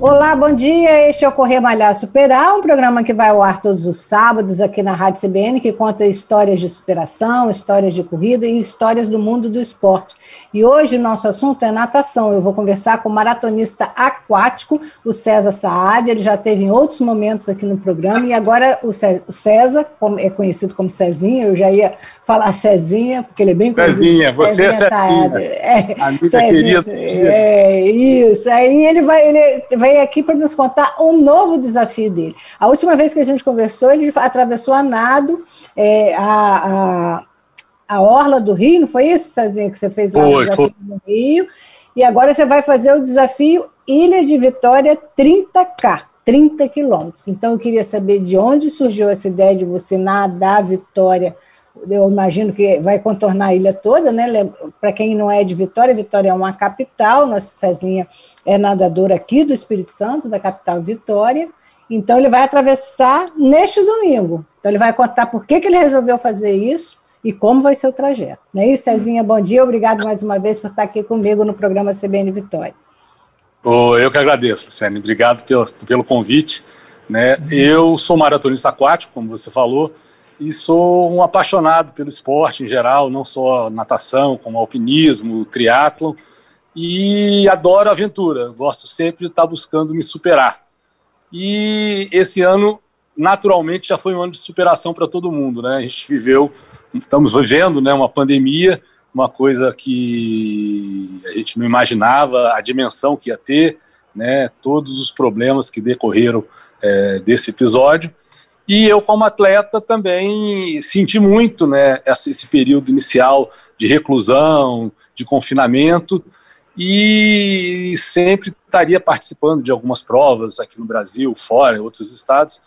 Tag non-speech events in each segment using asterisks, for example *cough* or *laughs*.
Olá, bom dia. Este é o Correr Malhar Superar, um programa que vai ao ar todos os sábados aqui na Rádio CBN, que conta histórias de superação, histórias de corrida e histórias do mundo do esporte. E hoje o nosso assunto é natação. Eu vou conversar com o maratonista aquático, o César Saad. Ele já teve em outros momentos aqui no programa e agora o César, é conhecido como Cezinha, eu já ia falar Cezinha, porque ele é bem conhecido. Cezinha, você é Cezinha é Amiga Cezinha, querida. É, isso. Aí ele vai, ele vai aqui para nos contar um novo desafio dele. A última vez que a gente conversou, ele atravessou a nado é, a, a a Orla do Rio, não foi isso, Cezinha, que você fez lá foi, no desafio foi. do Rio? E agora você vai fazer o desafio Ilha de Vitória 30K, 30 quilômetros. Então eu queria saber de onde surgiu essa ideia de você nadar Vitória. Eu imagino que vai contornar a ilha toda, né? Para quem não é de Vitória, Vitória é uma capital, nossa Cezinha é nadadora aqui do Espírito Santo, da capital Vitória. Então ele vai atravessar neste domingo. Então ele vai contar por que, que ele resolveu fazer isso e como vai ser o trajeto. Não é isso, Cezinha? Bom dia, obrigado mais uma vez por estar aqui comigo no programa CBN Vitória. Oh, eu que agradeço, Sênia. Obrigado pelo, pelo convite. Né? Eu sou maratonista aquático, como você falou, e sou um apaixonado pelo esporte em geral, não só natação, como alpinismo, triatlo, e adoro aventura. Gosto sempre de estar buscando me superar. E esse ano, naturalmente, já foi um ano de superação para todo mundo. Né? A gente viveu estamos vivendo né, uma pandemia, uma coisa que a gente não imaginava a dimensão que ia ter, né, todos os problemas que decorreram é, desse episódio. E eu, como atleta, também senti muito né, esse período inicial de reclusão, de confinamento, e sempre estaria participando de algumas provas aqui no Brasil, fora, em outros estados.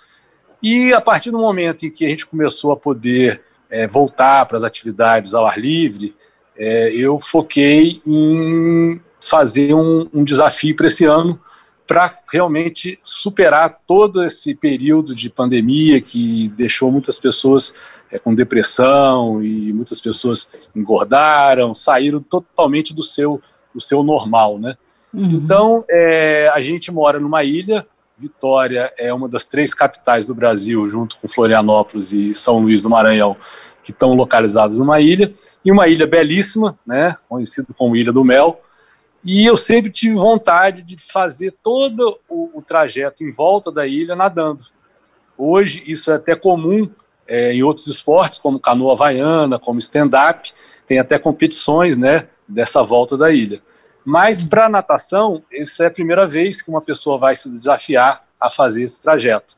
E a partir do momento em que a gente começou a poder é, voltar para as atividades ao ar livre, é, eu foquei em fazer um, um desafio para esse ano para realmente superar todo esse período de pandemia que deixou muitas pessoas é, com depressão e muitas pessoas engordaram, saíram totalmente do seu, do seu normal, né? Uhum. Então, é, a gente mora numa ilha, Vitória é uma das três capitais do Brasil, junto com Florianópolis e São Luís do Maranhão, que estão localizados numa ilha, e uma ilha belíssima, né, conhecida como Ilha do Mel, e eu sempre tive vontade de fazer todo o, o trajeto em volta da ilha nadando. Hoje isso é até comum é, em outros esportes, como canoa havaiana, como stand-up, tem até competições né, dessa volta da ilha. Mas para natação, essa é a primeira vez que uma pessoa vai se desafiar a fazer esse trajeto.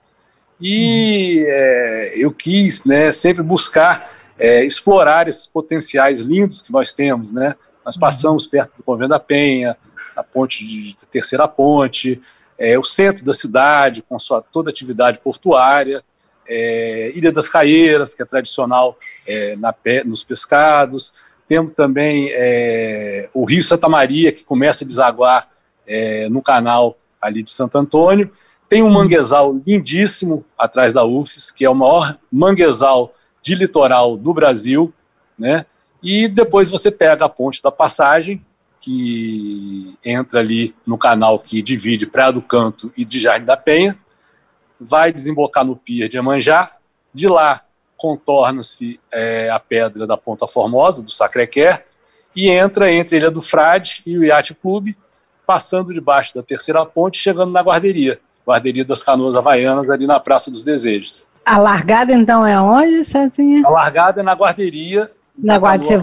E é, eu quis né, sempre buscar é, explorar esses potenciais lindos que nós temos. Né? Nós passamos perto do Convento da Penha, a ponte de terceira ponte, é, o centro da cidade, com sua toda atividade portuária, é, Ilha das Caieiras, que é tradicional é, na, nos pescados, temos também é, o Rio Santa Maria, que começa a desaguar é, no canal ali de Santo Antônio. Tem um manguezal lindíssimo atrás da UFES, que é o maior manguezal de litoral do Brasil, né? E depois você pega a ponte da passagem, que entra ali no canal que divide Praia do Canto e de Jardim da Penha, vai desembocar no Pier de Amanjá, de lá contorna-se é, a pedra da Ponta Formosa, do Sacré-Cœur, e entra entre a Ilha do Frade e o Yacht Clube, passando debaixo da terceira ponte, chegando na guarderia, guarderia das Canoas Havaianas, ali na Praça dos Desejos. A largada, então, é onde, Cezinha? A largada é na guarderia na guarderia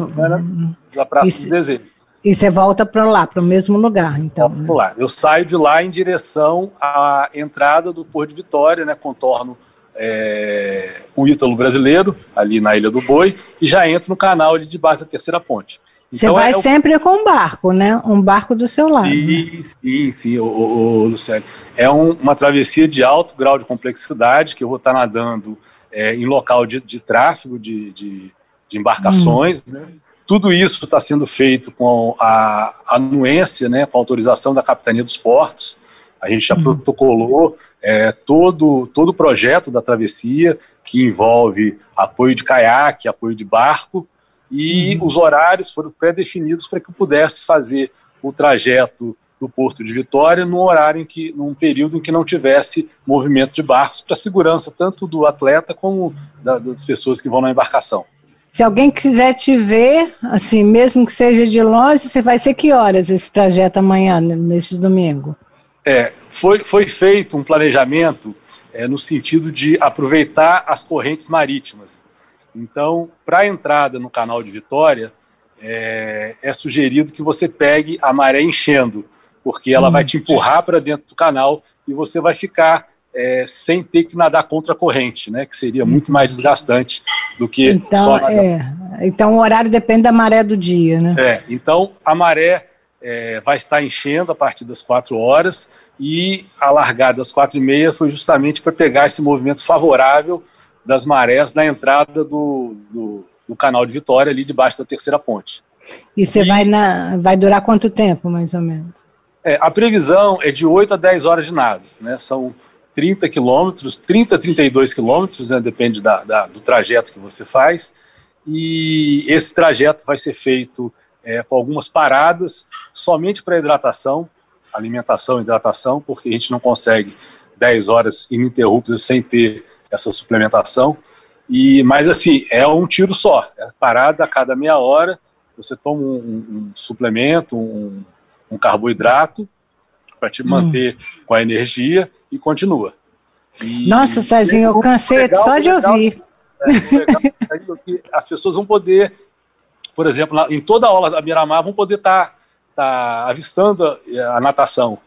da Praça dos Desejos. E você volta para lá, para o mesmo lugar, então. Né? lá. Eu saio de lá em direção à entrada do Porto de Vitória, né, contorno é, o Ítalo brasileiro, ali na Ilha do Boi, e já entro no canal ali de base da terceira ponte. Você então, vai é sempre o... com um barco, né? Um barco do seu lado. Sim, né? sim, sim, o, o, o Luciano. É um, uma travessia de alto grau de complexidade, que eu vou estar nadando é, em local de, de tráfego de, de, de embarcações, hum. né? Tudo isso está sendo feito com a anuência, né, com a autorização da Capitania dos Portos. A gente já hum. protocolou é, todo, todo o projeto da travessia, que envolve apoio de caiaque, apoio de barco, e uhum. os horários foram pré-definidos para que eu pudesse fazer o trajeto do Porto de Vitória num horário em que, num período em que não tivesse movimento de barcos para segurança tanto do atleta como da, das pessoas que vão na embarcação. Se alguém quiser te ver, assim, mesmo que seja de longe, você vai ser que horas esse trajeto amanhã, nesse domingo? É, foi, foi feito um planejamento é, no sentido de aproveitar as correntes marítimas. Então, para a entrada no canal de Vitória, é, é, sugerido que você pegue a maré enchendo, porque ela hum. vai te empurrar para dentro do canal e você vai ficar é, sem ter que nadar contra a corrente, né? Que seria muito mais desgastante do que então, só nadar. É, então o horário depende da maré do dia, né? É, então a maré é, vai estar enchendo a partir das quatro horas e a largada das quatro e meia foi justamente para pegar esse movimento favorável das marés na entrada do, do, do, canal de Vitória, ali debaixo da terceira ponte. E você vai, na, vai durar quanto tempo, mais ou menos? É, a previsão é de 8 a 10 horas de nado, né? São 30 quilômetros, 30 a 32 quilômetros, né? depende da, da, do trajeto que você faz. E esse trajeto vai ser feito é, com algumas paradas, somente para hidratação, alimentação e hidratação, porque a gente não consegue 10 horas ininterruptas sem ter essa suplementação. E, mas assim, é um tiro só, é parada a cada meia hora, você toma um, um suplemento, um, um, carboidrato, para te hum. manter com a energia e continua. E, Nossa, Cezinho, eu cansei legal, só de legal, ouvir. É, legal, *laughs* é as pessoas vão poder, por exemplo, em toda a aula da Miramar, vão poder estar tá, tá avistando a, a natação.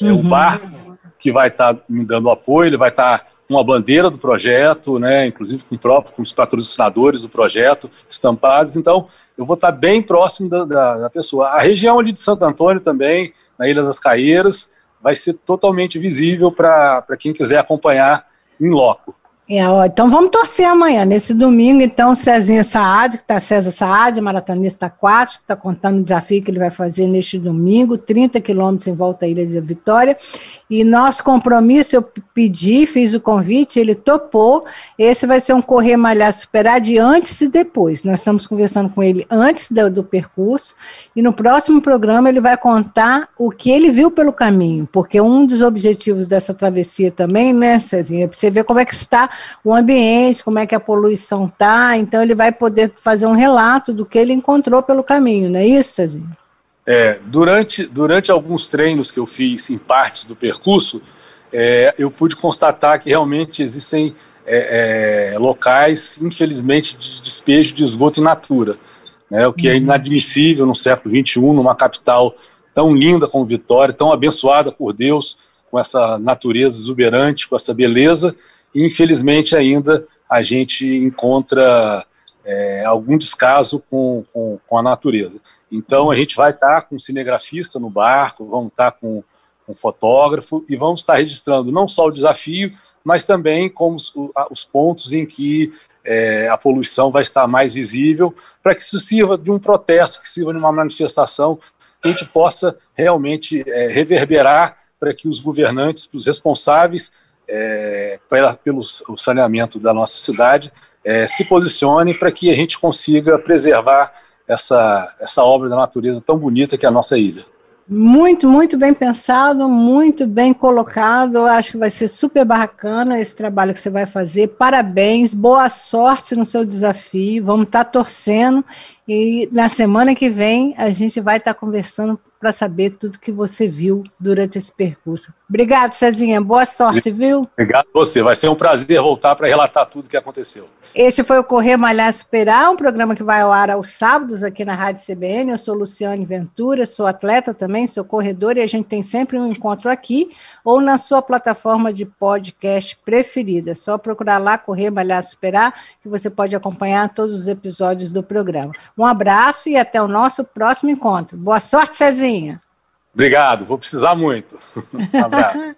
Uhum. É, o barco que vai estar tá me dando apoio, ele vai estar tá com a bandeira do projeto, né, inclusive com, próprio, com os patrocinadores do projeto estampados. Então, eu vou estar tá bem próximo da, da, da pessoa. A região ali de Santo Antônio também, na Ilha das Caeiras, vai ser totalmente visível para quem quiser acompanhar em loco. É, ó, então vamos torcer amanhã, nesse domingo, então, Cezinha Saad, que está César Saad, maratonista aquático, está contando o desafio que ele vai fazer neste domingo, 30 quilômetros em volta à Ilha de Vitória, e nosso compromisso, eu pedi, fiz o convite, ele topou, esse vai ser um correr, malhar, superar de antes e depois, nós estamos conversando com ele antes do, do percurso, e no próximo programa ele vai contar o que ele viu pelo caminho, porque um dos objetivos dessa travessia também, né, Cezinha, é para você ver como é que está o ambiente, como é que a poluição está, então ele vai poder fazer um relato do que ele encontrou pelo caminho, não é isso, Cezinho? É, durante, durante alguns treinos que eu fiz em partes do percurso, é, eu pude constatar que realmente existem é, é locais, infelizmente, de despejo de esgoto in natura, né, o que é uhum. inadmissível no século XXI, numa capital tão linda como Vitória, tão abençoada por Deus, com essa natureza exuberante, com essa beleza, infelizmente ainda a gente encontra é, algum descaso com, com, com, a natureza. Então a gente vai estar com um cinegrafista no barco, vamos estar com um fotógrafo e vamos estar registrando não só o desafio, mas também como os, os pontos em que é, a poluição vai estar mais visível, para que isso sirva de um protesto, que sirva de uma manifestação, que a gente possa realmente é, reverberar para que os governantes, os responsáveis, é, pela, pelo saneamento da nossa cidade é, se posicione para que a gente consiga preservar essa, essa obra da natureza tão bonita que é a nossa ilha. Muito, muito bem pensado, muito bem colocado. Acho que vai ser super bacana esse trabalho que você vai fazer. Parabéns, boa sorte no seu desafio. Vamos estar torcendo e na semana que vem a gente vai estar conversando para saber tudo que você viu durante esse percurso. Obrigado, Cezinha. Boa sorte, viu? Obrigado a você. Vai ser um prazer voltar para relatar tudo o que aconteceu. Este foi o Correr Malhar Superar, um programa que vai ao ar aos sábados aqui na Rádio CBN. Eu sou Luciane Ventura, sou atleta também, sou corredora e a gente tem sempre um encontro aqui ou na sua plataforma de podcast preferida. É só procurar lá Correr Malhar Superar que você pode acompanhar todos os episódios do programa. Um abraço e até o nosso próximo encontro. Boa sorte, Cezinha. Obrigado, vou precisar muito. *laughs* Um abraço.